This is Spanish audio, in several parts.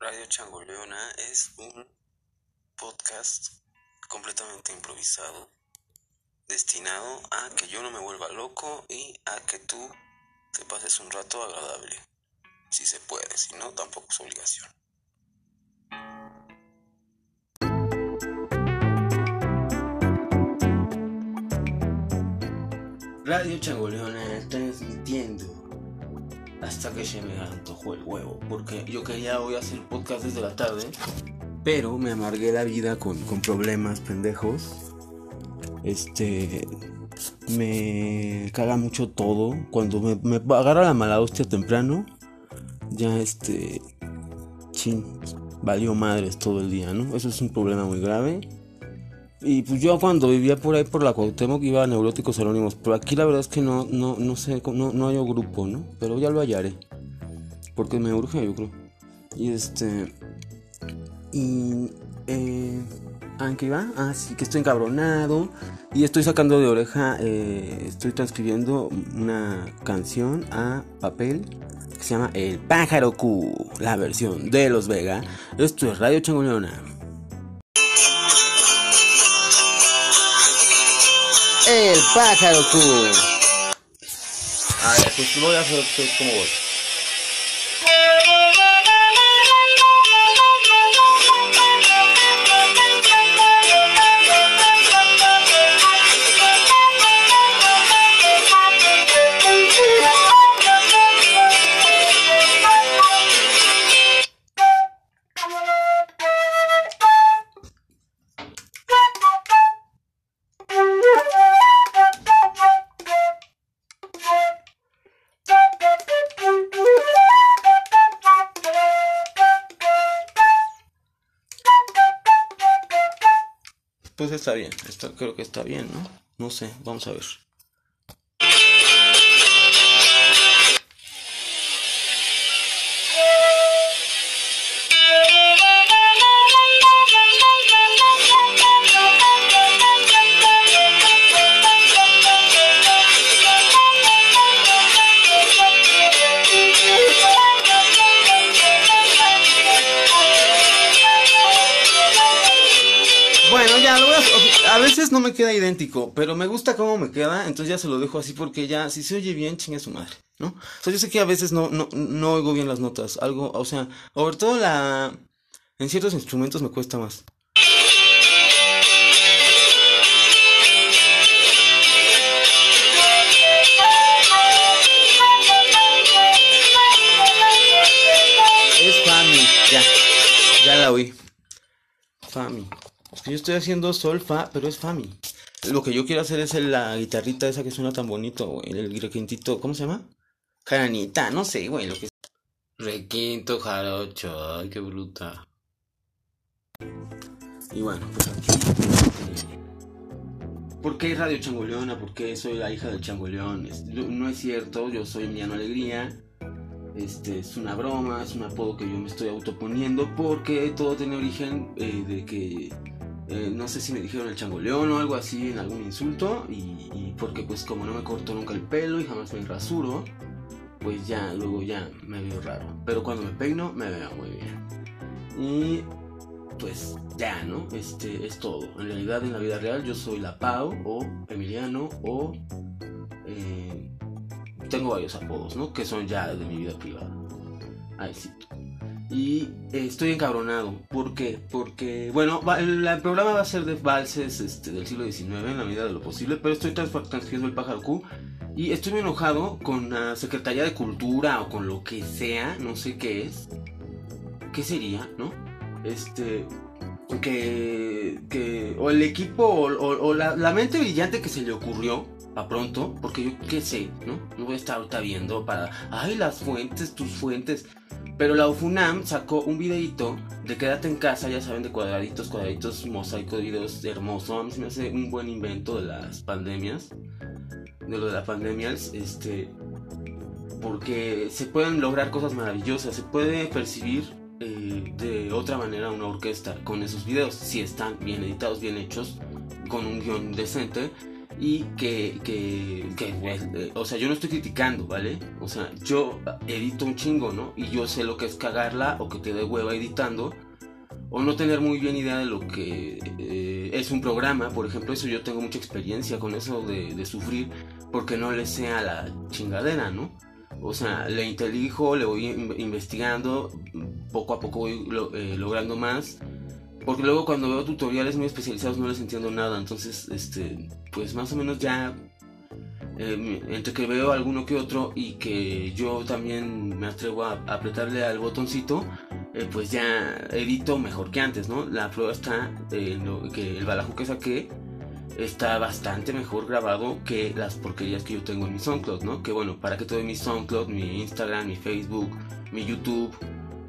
Radio Changoleona es un podcast completamente improvisado, destinado a que yo no me vuelva loco y a que tú te pases un rato agradable. Si se puede, si no, tampoco es obligación. Radio Changoleona transmitiendo hasta que se me antojó el huevo. Porque yo quería hoy hacer podcast desde la tarde, pero me amargué la vida con, con problemas pendejos. Este. Me caga mucho todo. Cuando me, me agarra la mala hostia temprano, ya este. Chin, valió madres todo el día, ¿no? Eso es un problema muy grave. Y pues yo cuando vivía por ahí por la Cuauhtémoc iba a Neuróticos Anónimos, pero aquí la verdad es que no, no, no sé, no, no hay grupo, ¿no? Pero ya lo hallaré. Porque me urge, yo creo. Y este... Y... Eh, ¿Ah, qué iba? Ah, sí, que estoy encabronado. Y estoy sacando de oreja, eh, estoy transcribiendo una canción a papel que se llama El Pájaro Q, la versión de Los Vega. Esto es Radio Changoleona. El pájaro Q. A ver, pues voy a hacer como voy. Está bien, está, creo que está bien, ¿no? No sé, vamos a ver. A, veces no me queda idéntico, pero me gusta cómo me queda, entonces ya se lo dejo así porque ya, si se oye bien, chingue su madre, ¿no? O sea, yo sé que a veces no, no, no oigo bien las notas, algo, o sea, sobre todo la, en ciertos instrumentos me cuesta más. Es Fami, ya, ya la oí. Fami. Es que yo estoy haciendo sol, fa, pero es Fami. Lo que yo quiero hacer es la guitarrita esa que suena tan bonito, güey. El requintito, ¿cómo se llama? Jaranita, no sé, güey, lo que Requinto jarocho, ay, qué bruta. Y bueno, pues aquí. eh, ¿Por qué Radio Changoleona? ¿Por qué soy la hija del Changoleón? No es cierto, yo soy Emiliano Alegría. Este es una broma, es un apodo que yo me estoy autoponiendo porque todo tiene origen eh, de que eh, no sé si me dijeron el changoleón o algo así en algún insulto y, y porque pues como no me corto nunca el pelo y jamás me rasuro, pues ya luego ya me veo raro. Pero cuando me peino me veo muy bien. Y pues ya, ¿no? Este es todo. En realidad en la vida real yo soy la Pau o Emiliano o... eh, tengo varios apodos, ¿no? Que son ya de mi vida privada. Ahí sí. Y eh, estoy encabronado. ¿Por qué? Porque, bueno, el, programa va a ser de valses este, del siglo XIX en la medida de lo posible, pero estoy trans- transcribiendo el pájaro Q. Y estoy muy enojado con la Secretaría de Cultura o con lo que sea, no sé qué es. ¿Qué sería, no? Este. Que. que o el equipo o, la mente brillante que se le ocurrió a pronto, porque yo qué sé, ¿no? No voy a estar ahorita viendo para. Ay, las fuentes, tus fuentes. Pero la UFUNAM sacó un videito de quédate en casa, ya saben, de cuadraditos, cuadraditos, mosaico de videos hermoso. A mí se me hace un buen invento de las pandemias. De lo de la pandemia, este. Porque se pueden lograr cosas maravillosas, se puede percibir eh, de otra manera una orquesta con esos videos, si están bien editados, bien hechos, con un guion decente. Y que, que, que pues, eh, o sea, yo no estoy criticando, ¿vale? O sea, yo edito un chingo, ¿no? Y yo sé lo que es cagarla o que te dé hueva editando o no tener muy bien idea de lo que eh, es un programa, por ejemplo, eso yo tengo mucha experiencia con eso de, de sufrir porque no le sea la chingadera, ¿no? O sea, le intelijo, le voy investigando, poco a poco voy eh, logrando más. Porque luego cuando veo tutoriales muy especializados no les entiendo nada. Entonces, este, pues más o menos ya eh, entre que veo alguno que otro y que yo también me atrevo a apretarle al botoncito, eh, pues ya edito mejor que antes, ¿no? La prueba está en que el balajo que saqué está bastante mejor grabado que las porquerías que yo tengo en mi SoundCloud, ¿no? Que bueno, para que todo mi SoundCloud, mi Instagram, mi Facebook, mi YouTube,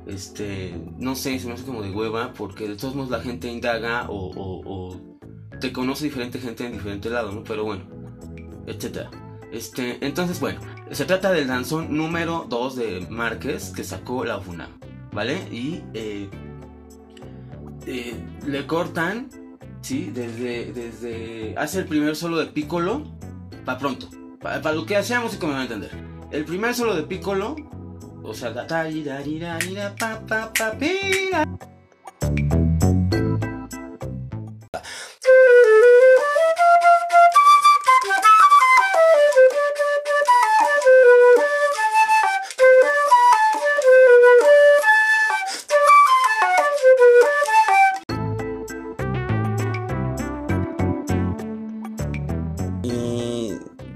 este, no sé, se me hace como de hueva, porque de todos modos la gente indaga o, te conoce diferente gente en diferente lado, ¿no? Pero bueno, etcétera. Este, entonces, bueno, se trata del danzón número 2 de Márquez que sacó la UFUNAM, ¿vale? Y eh, eh, le cortan ¿sí? Desde, desde hace el primer solo de Piccolo, para pronto, para lo que hacíamos y como me va a entender. El primer solo de Piccolo, o sea,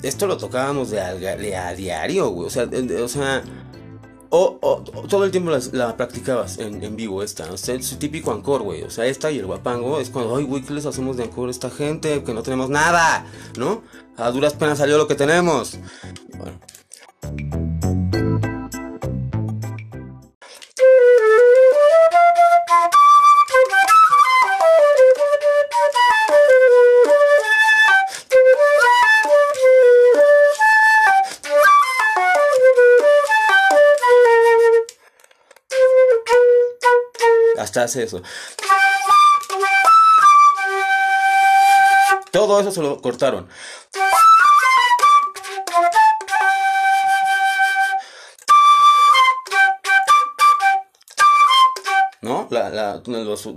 esto lo tocábamos de a, diario, güey. O sea, o sea o, todo el tiempo la, practicabas en, vivo esta. O sea, es típico ancor, güey. O sea, esta y el guapango es cuando, ay, güey, ¿qué les hacemos de ancor a esta gente? Que no tenemos nada, ¿no? A duras penas salió lo que tenemos. Hace eso. Todo eso se lo cortaron. ¿No? La, la, los,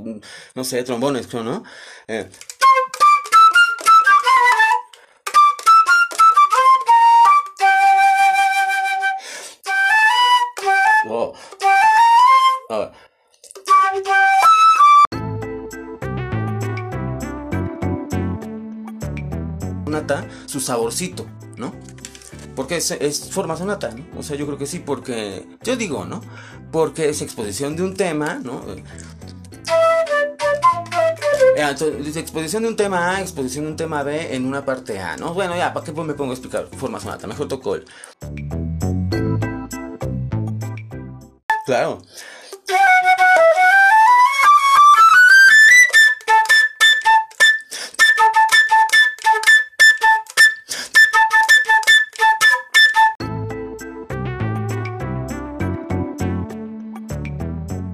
no sé, trombones, ¿no? Eh. Su saborcito, ¿no? Porque es, forma sonata, ¿no? O sea, yo creo que sí, porque. Yo digo, ¿no? Porque es exposición de un tema, ¿no? Dice exposición de un tema A, exposición de un tema B en una parte A, ¿no? Bueno, ya, ¿para qué me pongo a explicar forma sonata? Mejor toco el. Claro.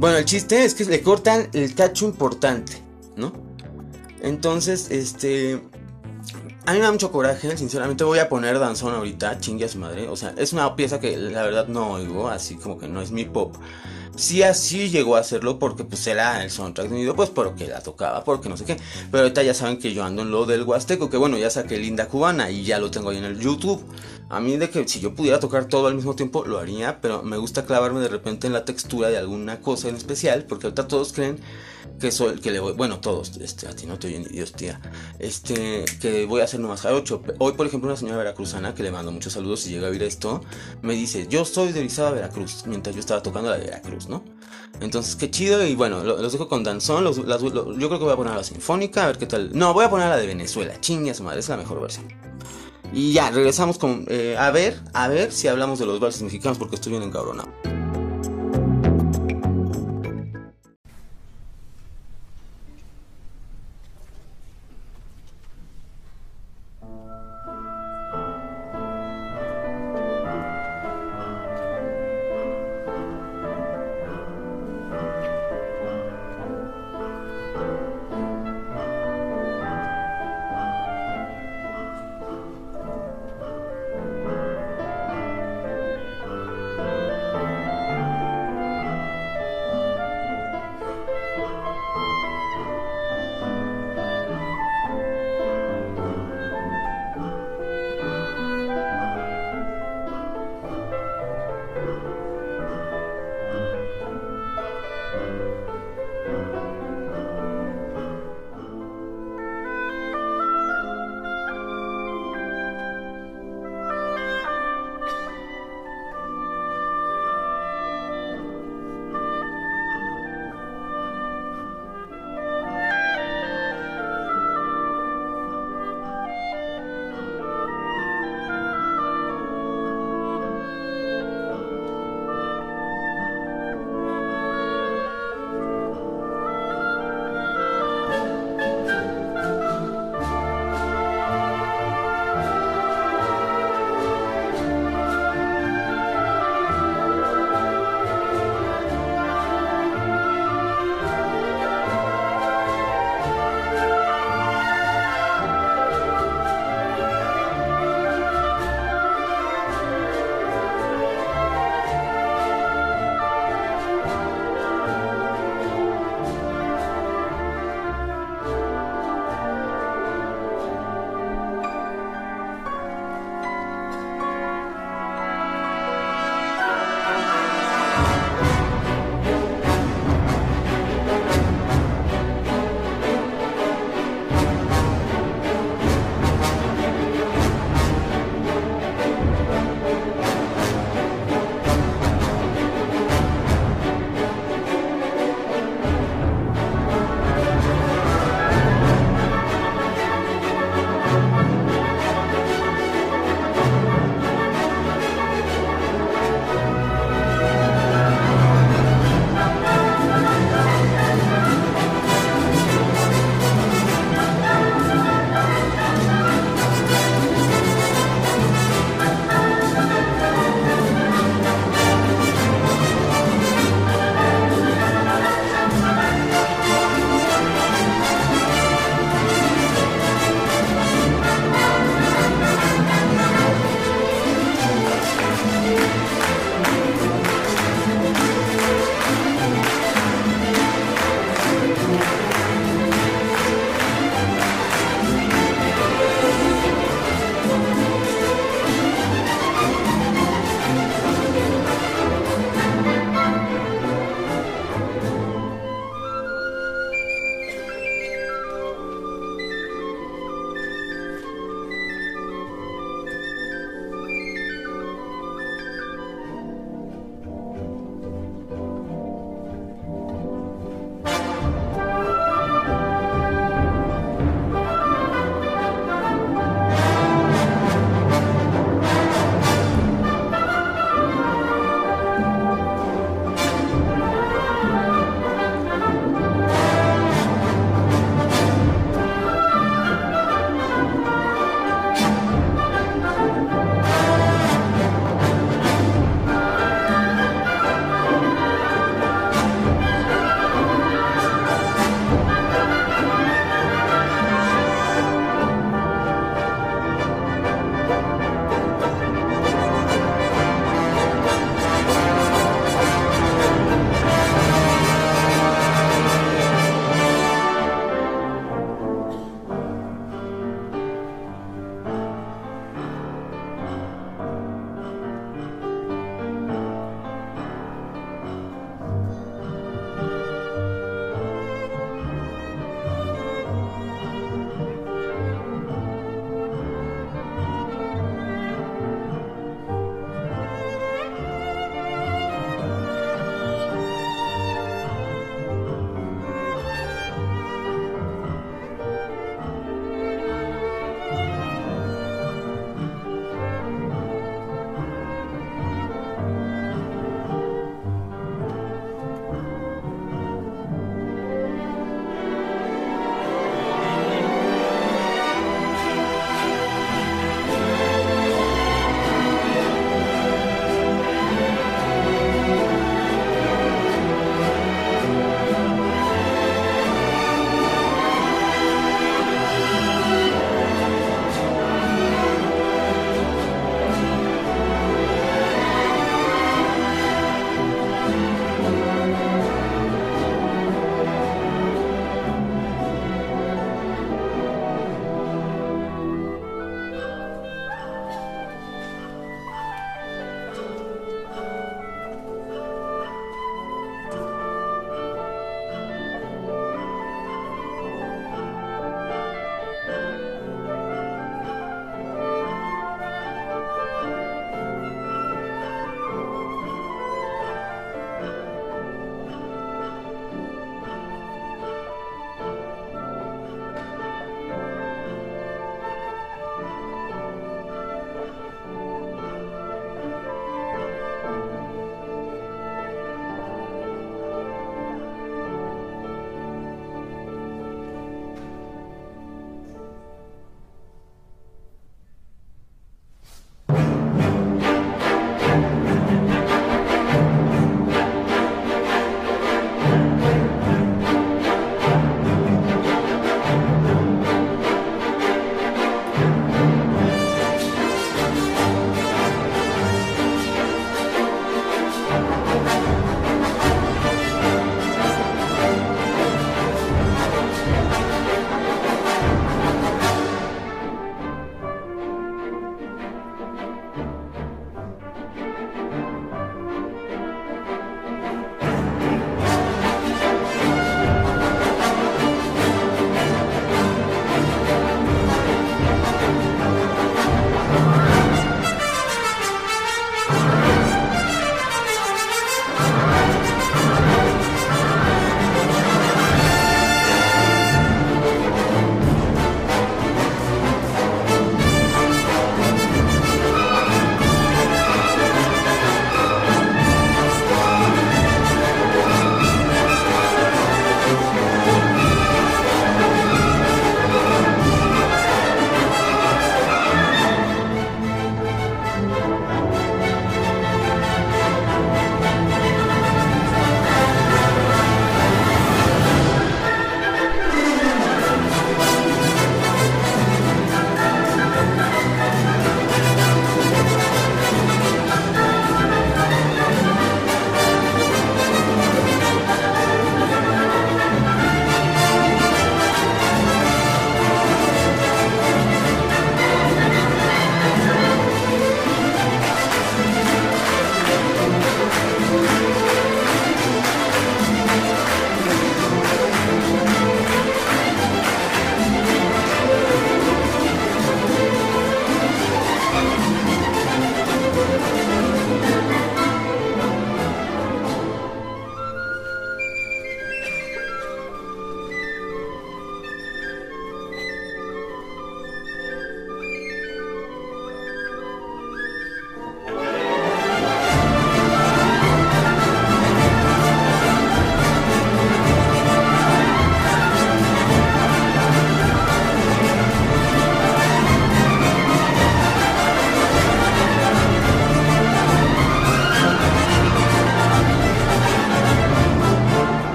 Bueno, el chiste es que le cortan el cacho importante, ¿no? Entonces, este. A mí me da mucho coraje, sinceramente voy a poner danzón ahorita, chingue a su madre. O sea, es una pieza que la verdad no oigo, así como que no es mi pop. Sí, así llegó a hacerlo porque pues era el soundtrack de video, pues porque la tocaba, porque no sé qué. Pero ahorita ya saben que yo ando en lo del Huasteco, que bueno, ya saqué Linda Cubana y ya lo tengo ahí en el YouTube. A mí de que si yo pudiera tocar todo al mismo tiempo lo haría, pero me gusta clavarme de repente en la textura de alguna cosa en especial, porque ahorita todos creen que soy que le voy, bueno, todos, este, a ti no te oyen ni Dios, tía, este, que voy a hacer nomás jarocho. Hoy, por ejemplo, una señora veracruzana, que le mando muchos saludos si llega a oír esto, me dice, yo soy de Orizaba, Veracruz, mientras yo estaba tocando la Veracruz, ¿no? Entonces, qué chido, y bueno, los dejo con Danzón, yo creo que voy a poner la sinfónica, a ver qué tal. No, voy a poner la de Venezuela, chingue su madre, es la mejor versión. Y ya, regresamos con, eh, a ver, a ver si hablamos de los valses mexicanos porque estoy bien encabronado.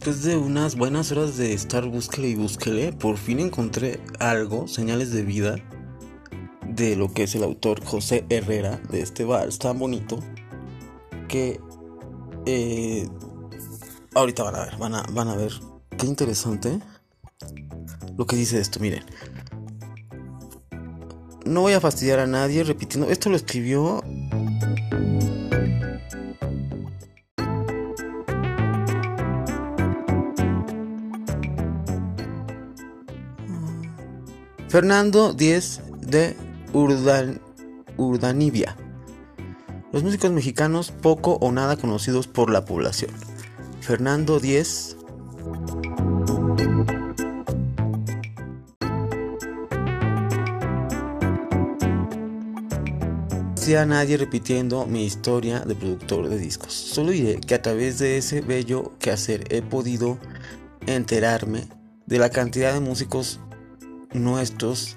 Después de unas buenas horas de estar búsquele y búsquele, por fin encontré algo, señales de vida, de lo que es el autor José Herrera de este vals tan bonito, que eh, ahorita van a ver, van a, van a ver. Qué interesante lo que dice esto, miren. No voy a fastidiar a nadie repitiendo. Esto lo escribió Fernando Díez de Urdanibia. Los músicos mexicanos poco o nada conocidos por la población. Fernando Díez a nadie repitiendo mi historia de productor de discos. Solo diré que a través de ese bello quehacer he podido enterarme de la cantidad de músicos nuestros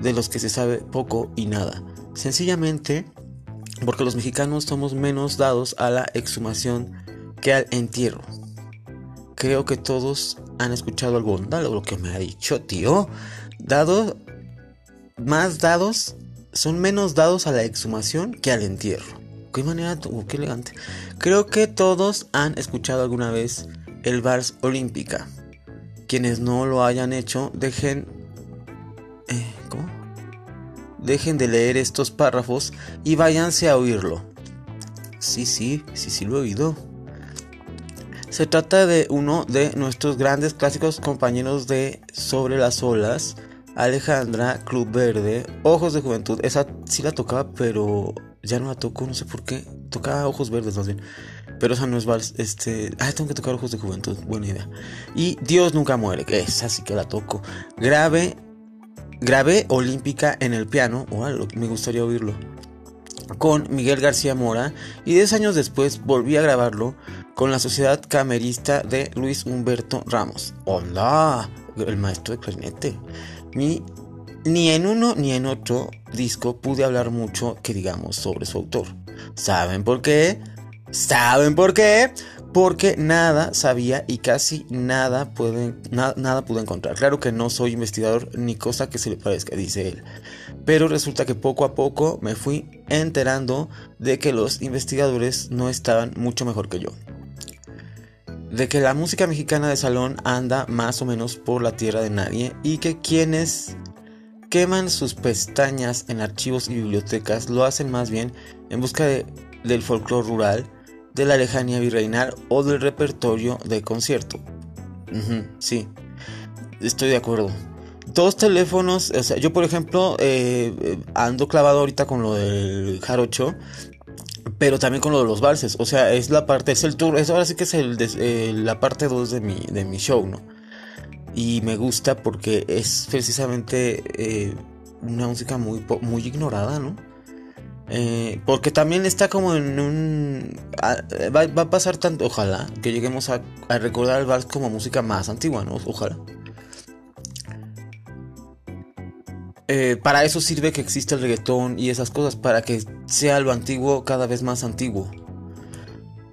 de los que se sabe poco y nada. Sencillamente porque los mexicanos somos menos dados a la exhumación que al entierro. Creo que todos han escuchado de lo que me ha dicho, tío. Dado más dados son menos dados a la exhumación que al entierro. Qué manera, qué elegante. Creo que todos han escuchado alguna vez el Vals Olímpica. Quienes no lo hayan hecho, dejen eh, ¿Cómo? Dejen de leer estos párrafos y váyanse a oírlo. Sí, sí, sí, sí lo he oído. Se trata de uno de nuestros grandes clásicos compañeros de Sobre las olas, Alejandra, Club Verde, Ojos de Juventud. Esa sí la tocaba, pero ya no la toco, no sé por qué. Tocaba Ojos Verdes más bien. Pero esa no es vals. Este. Ah, tengo que tocar Ojos de Juventud. Buena idea. Y Dios nunca muere. Esa sí que la toco. Grave Grabé Olímpica en el piano, me gustaría oírlo, con Miguel García Mora y 10 años después volví a grabarlo con la Sociedad Camerista de Luis Humberto Ramos. ¡Hola! El maestro de clarinete. Ni, ni en uno ni en otro disco pude hablar mucho que digamos sobre su autor. ¿Saben por qué? ¿Saben por qué? Porque nada sabía y casi nada, pude, encontrar. Claro que no soy investigador ni cosa que se le parezca, dice él. Pero resulta que poco a poco me fui enterando de que los investigadores no estaban mucho mejor que yo. De que la música mexicana de salón anda más o menos por la tierra de nadie y que quienes queman sus pestañas en archivos y bibliotecas lo hacen más bien en busca del folclore rural de la lejanía virreinal o del repertorio de concierto. sí, estoy de acuerdo. Dos teléfonos, o sea, yo por ejemplo eh, ando clavado ahorita con lo del jarocho, pero también con lo de los valses. O sea, es la parte, es el tour, es, ahora sí que es la parte 2 de mi, de mi show, ¿no? Y me gusta porque es precisamente eh, una música muy, muy ignorada, ¿no? Eh, porque también está como en un... Va, a pasar tanto, ojalá, que lleguemos a, recordar el vals como música más antigua, ¿no? Ojalá. Eh, para eso sirve que existe el reggaetón y esas cosas, para que sea lo antiguo cada vez más antiguo.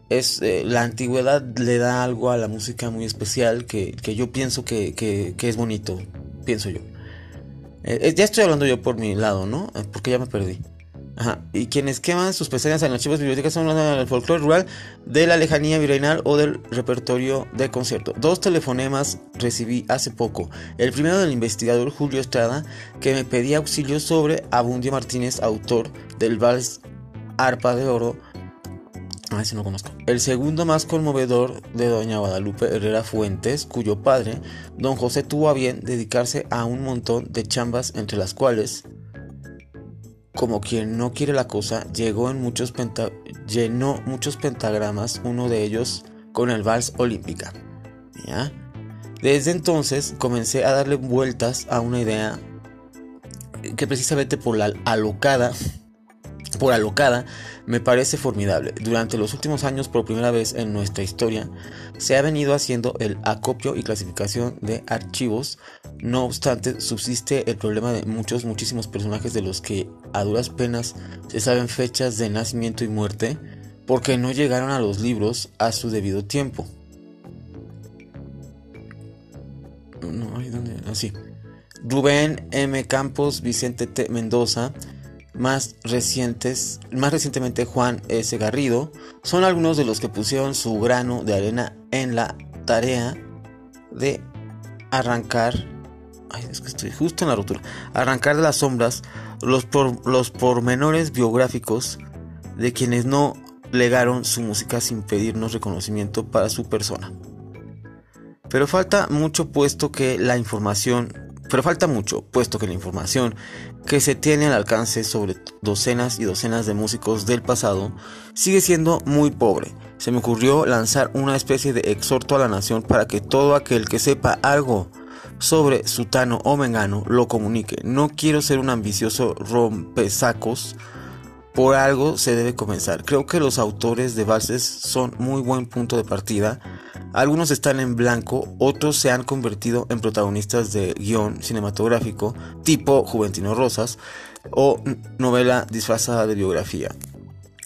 Es, eh, la antigüedad le da algo a la música muy especial que, yo pienso que, que, es bonito, pienso yo. ya estoy hablando yo por mi lado, ¿no? Porque ya me perdí. Ajá. Y quienes queman sus pestañas en archivos bibliotecas son del folclore rural, de la lejanía virreinal o del repertorio de concierto. Dos telefonemas recibí hace poco. El primero del investigador Julio Estrada, que me pedía auxilio sobre Abundio Martínez, autor del vals Arpa de Oro. Ah, ese no conozco. El segundo más conmovedor de doña Guadalupe Herrera Fuentes, cuyo padre, don José, tuvo a bien dedicarse a un montón de chambas, entre las cuales como quien no quiere la cosa, llegó en muchos llenó muchos pentagramas, uno de ellos con el vals olímpica. Desde entonces comencé a darle vueltas a una idea que precisamente por la alocada por alocada me parece formidable. Durante los últimos años, por primera vez en nuestra historia, se ha venido haciendo el acopio y clasificación de archivos. No obstante, subsiste el problema de muchos, muchísimos personajes de los que a duras penas se saben fechas de nacimiento y muerte porque no llegaron a los libros a su debido tiempo. No. Así. Ah, Rubén M. Campos, Vicente T. Mendoza, más recientes, más recientemente Juan S. Garrido, son algunos de los que pusieron su grano de arena en la tarea de arrancar, ay, es que estoy justo en la rotura, arrancar de las sombras los, los pormenores biográficos de quienes no legaron su música sin pedirnos reconocimiento para su persona. Pero falta mucho puesto que la información, pero falta mucho puesto que la información que se tiene al alcance sobre docenas y docenas de músicos del pasado sigue siendo muy pobre. Se me ocurrió lanzar una especie de exhorto a la nación para que todo aquel que sepa algo sobre Sutano o Mengano lo comunique. No quiero ser un ambicioso rompesacos. Por algo se debe comenzar. Creo que los autores de valses son muy buen punto de partida. Algunos están en blanco, otros se han convertido en protagonistas de guion cinematográfico tipo Juventino Rosas o novela disfrazada de biografía.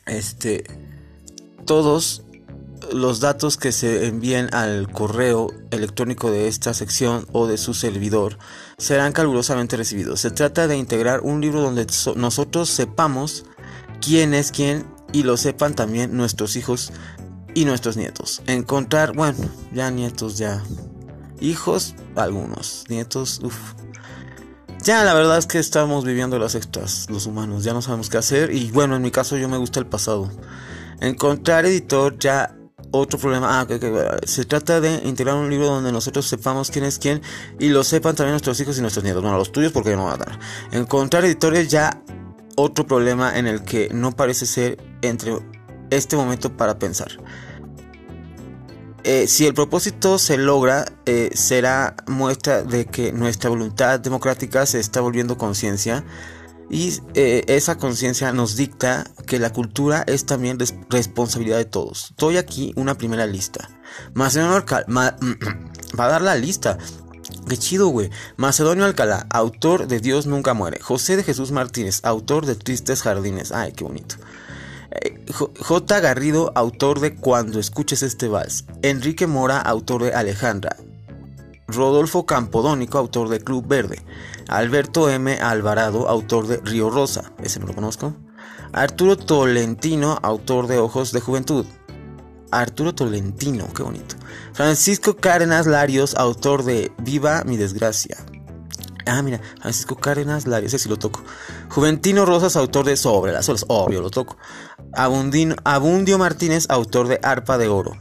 Este, todos los datos que se envíen al correo electrónico de esta sección o de su servidor serán calurosamente recibidos. Se trata de integrar un libro donde nosotros sepamos quién es quién y lo sepan también nuestros hijos y nuestros nietos. Encontrar, bueno, ya nietos, ya. Hijos, algunos. Nietos, uff. Ya la verdad es que estamos viviendo las extras, los humanos, ya no sabemos qué hacer y bueno, en mi caso yo me gusta el pasado. Encontrar editor ya otro problema. Ah, se trata de integrar un libro donde nosotros sepamos quién es quién y lo sepan también nuestros hijos y nuestros nietos. Bueno, los tuyos porque no van a dar. Encontrar editores ya otro problema en el que no parece ser entre este momento para pensar. Eh, si el propósito se logra, eh, será muestra de que nuestra voluntad democrática se está volviendo conciencia y eh, esa conciencia nos dicta que la cultura es también responsabilidad de todos. Estoy aquí una primera lista. Macedonio Alcalá, va a dar la lista. Qué chido, güey. Macedonio Alcalá, autor de Dios nunca muere. José de Jesús Martínez, autor de Tristes Jardines. Ay, qué bonito. J. Garrido, autor de Cuando escuches este vals. Enrique Mora, autor de Alejandra. Rodolfo Campodónico, autor de Club Verde. Alberto M. Alvarado, autor de Río Rosa. Ese me lo conozco. Arturo Tolentino, autor de Ojos de Juventud. Arturo Tolentino, qué bonito. Francisco Cárdenas Larios, autor de Viva mi desgracia. Ah, mira, Francisco Cárdenas Larios, ese sí lo toco. Juventino Rosas, autor de Sobre las olas, obvio, lo toco. Abundio Martínez, autor de Arpa de Oro.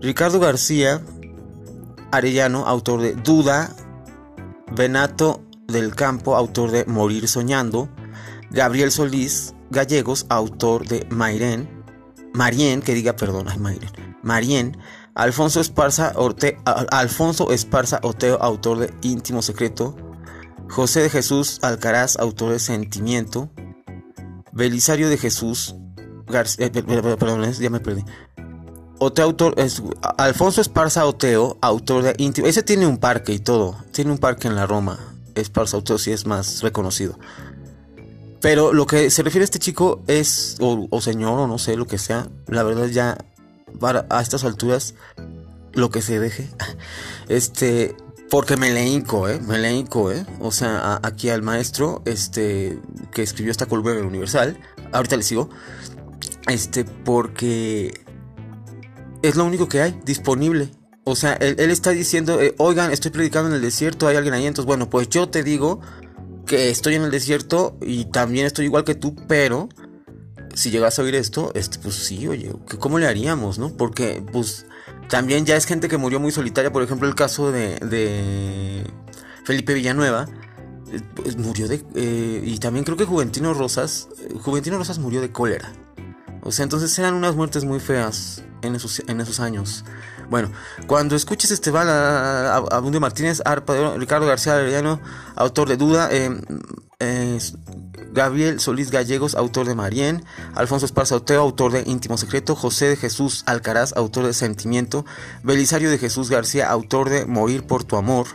Ricardo García Arellano, autor de Duda. Benato del Campo, autor de Morir Soñando. Gabriel Solís Gallegos, autor de Mairén. Marien, que diga perdón, ay Mairén. Marien. Alfonso Esparza, Alfonso Esparza Oteo, autor de Íntimo Secreto. José de Jesús Alcaraz, autor de Sentimiento. Belisario de Jesús García, eh, perdón, ya me perdí. Oteo autor es Alfonso Esparza Oteo, autor de Íntimo. Ese tiene un parque y todo. Tiene un parque en la Roma. Esparza Oteo sí es más reconocido. Pero lo que se refiere a este chico es, o, señor, o no sé, lo que sea. La verdad ya, para, a estas alturas, lo que se deje. Este, porque me le hinco, ¿eh? Me le hinco, ¿eh? O sea, aquí al maestro, este, que escribió esta columna Universal, ahorita le sigo, este, porque es lo único que hay disponible. O sea, él, está diciendo, eh, oigan, estoy predicando en el desierto, hay alguien ahí, entonces, bueno, pues yo te digo que estoy en el desierto y también estoy igual que tú, pero si llegas a oír esto, este, pues sí, oye, ¿cómo le haríamos, no? Porque, pues, también ya es gente que murió muy solitaria. Por ejemplo, el caso de, Felipe Villanueva. Eh, pues, murió de... Eh, y también creo que Juventino Rosas... Eh, Juventino Rosas murió de cólera. O sea, entonces eran unas muertes muy feas en esos, en esos años. Bueno, cuando escuches este van a, Martínez, Arpa, Ricardo García Arellano, autor de Duda, eh, Gabriel Solís Gallegos, autor de Marien, Alfonso Esparza Oteo, autor de Íntimo Secreto, José de Jesús Alcaraz, autor de Sentimiento, Belisario de Jesús García, autor de Morir por tu amor,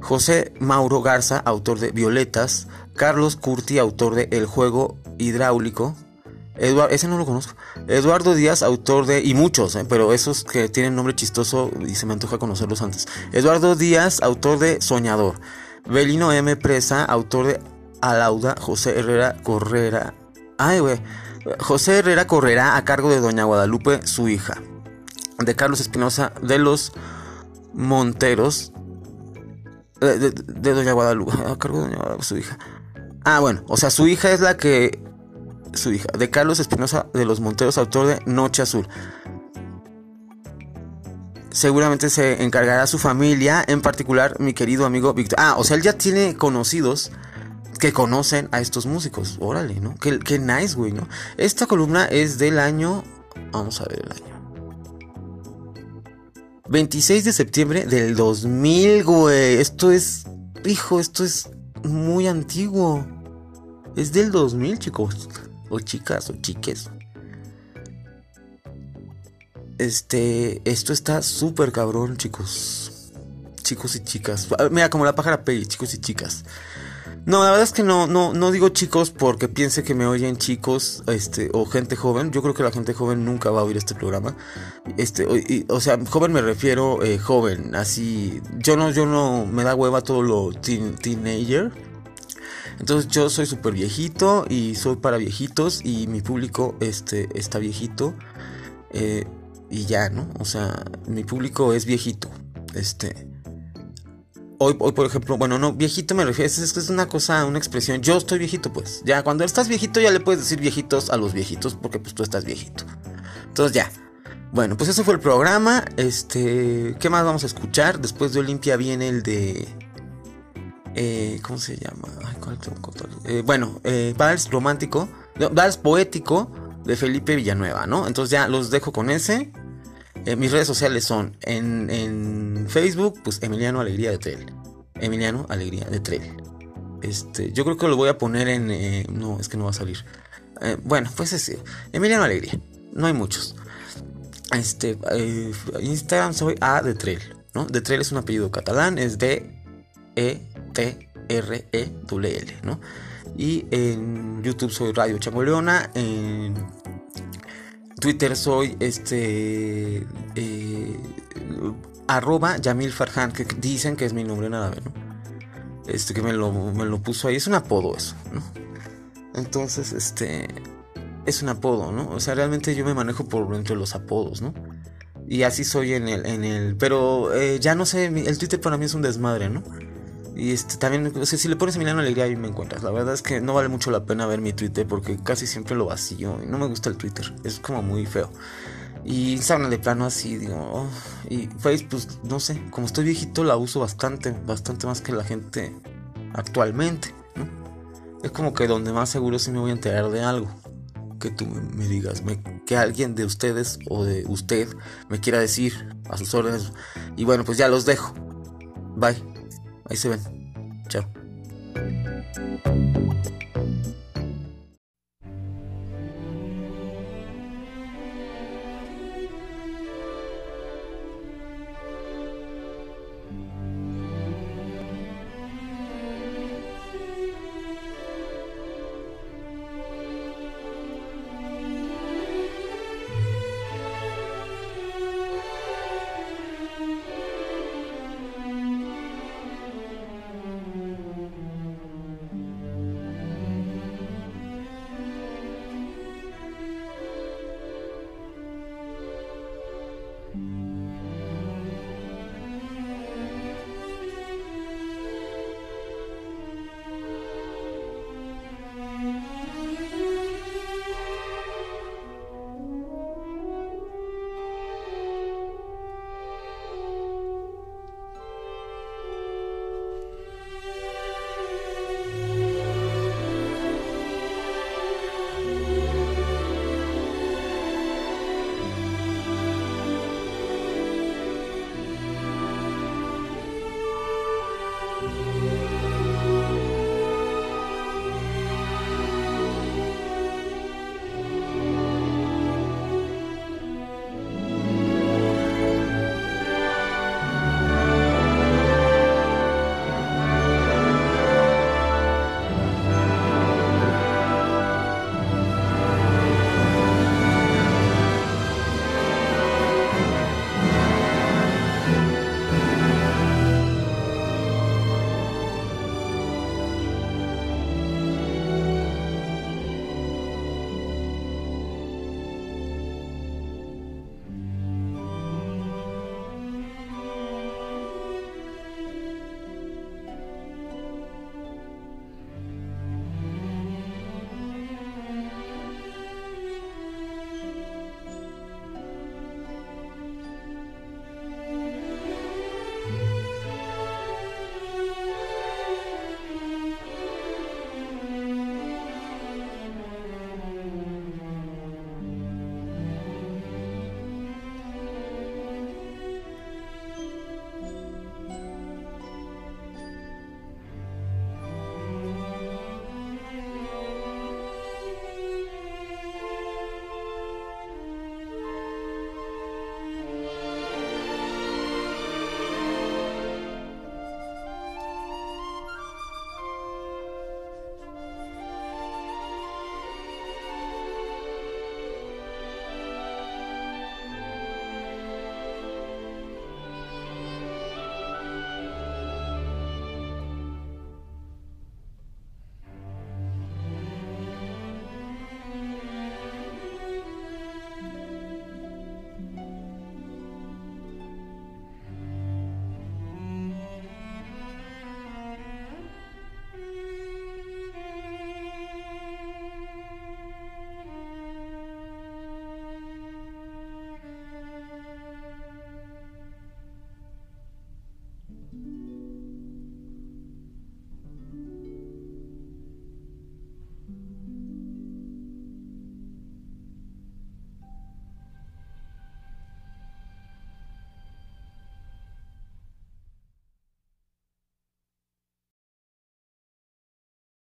José Mauro Garza, autor de Violetas, Carlos Curti, autor de El juego hidráulico, ese no lo conozco. Eduardo Díaz, autor de. Y muchos, eh, pero esos que tienen nombre chistoso y se me antoja conocerlos antes. Eduardo Díaz, autor de Soñador. Belino M. Presa, autor de Alauda. José Herrera Correra. Ay, güey. José Herrera Correrá a cargo de Doña Guadalupe, su hija. De Carlos Espinosa de los Monteros. De, de, Doña Guadalupe. A cargo de Doña Guadalupe, su hija. Ah, bueno. O sea, su hija es la que su hija, de Carlos Espinosa de los Monteros, autor de Noche Azul. Seguramente se encargará su familia, en particular mi querido amigo Víctor. Ah, o sea, él ya tiene conocidos que conocen a estos músicos. Órale, ¿no? Qué, qué nice, güey, ¿no? Esta columna es del año... Vamos a ver el año. 26 de septiembre del 2000, güey. Esto es... Hijo, esto es muy antiguo. Es del 2000, chicos o chicas o chiques. Este, esto está súper cabrón, chicos. Chicos y chicas. Ah, mira, como la pájara Peggy, chicos y chicas. No, la verdad es que no, no, no digo chicos porque piense que me oyen chicos, este, o gente joven. Yo creo que la gente joven nunca va a oír este programa. Este, o, sea, joven me refiero eh, joven, así. Yo no, yo no, me da hueva todo lo teenager. Entonces yo soy súper viejito y soy para viejitos y mi público este, está viejito. Eh, y ya, ¿no? O sea, mi público es viejito. Este. Hoy, por ejemplo, bueno, no, viejito me refiero, es, es una cosa, una expresión. Yo estoy viejito, pues. Ya, cuando estás viejito, ya le puedes decir viejitos a los viejitos, porque pues tú estás viejito. Entonces ya. Bueno, pues eso fue el programa. Este. ¿Qué más vamos a escuchar? Después de Olimpia viene el de. Eh, ¿Cómo se llama? Eh, bueno, eh, Vals Romántico, Vals Poético de Felipe Villanueva, ¿no? Entonces ya los dejo con ese. Eh, mis redes sociales son en, Facebook, pues Emiliano Alegría de Trell. Emiliano Alegría de Trell. Este, yo creo que lo voy a poner en. no, es que no va a salir. bueno, pues ese. Emiliano Alegría. No hay muchos. Este, Instagram soy A de Trell, ¿no? De Trell es un apellido catalán, es de E T-R-E-L, ¿no? Y en YouTube soy Radio Changoleona, en Twitter soy este eh, arroba Yamil Farhan, que dicen que es mi nombre nada, ¿no? Este que me lo, me lo puso ahí, es un apodo eso, ¿no? Entonces, este es un apodo, ¿no? O sea, realmente yo me manejo por entre los apodos, ¿no? Y así soy en el, en el, pero eh, ya no sé, el Twitter para mí es un desmadre, ¿no? Y este, también, o sea, si le pones Emiliano Alegría ahí me encuentras. La verdad es que no vale mucho la pena ver mi Twitter porque casi siempre lo vacío. Y no me gusta el Twitter. Es como muy feo. Y Instagram de plano así, digo. Oh, y Facebook, pues no sé. Como estoy viejito, la uso bastante. Bastante más que la gente actualmente. Es como que donde más seguro sí me voy a enterar de algo. Que tú me, digas. que alguien de ustedes o de usted me quiera decir a sus órdenes. Y bueno, pues ya los dejo. Bye. Ahí se ven. Chao.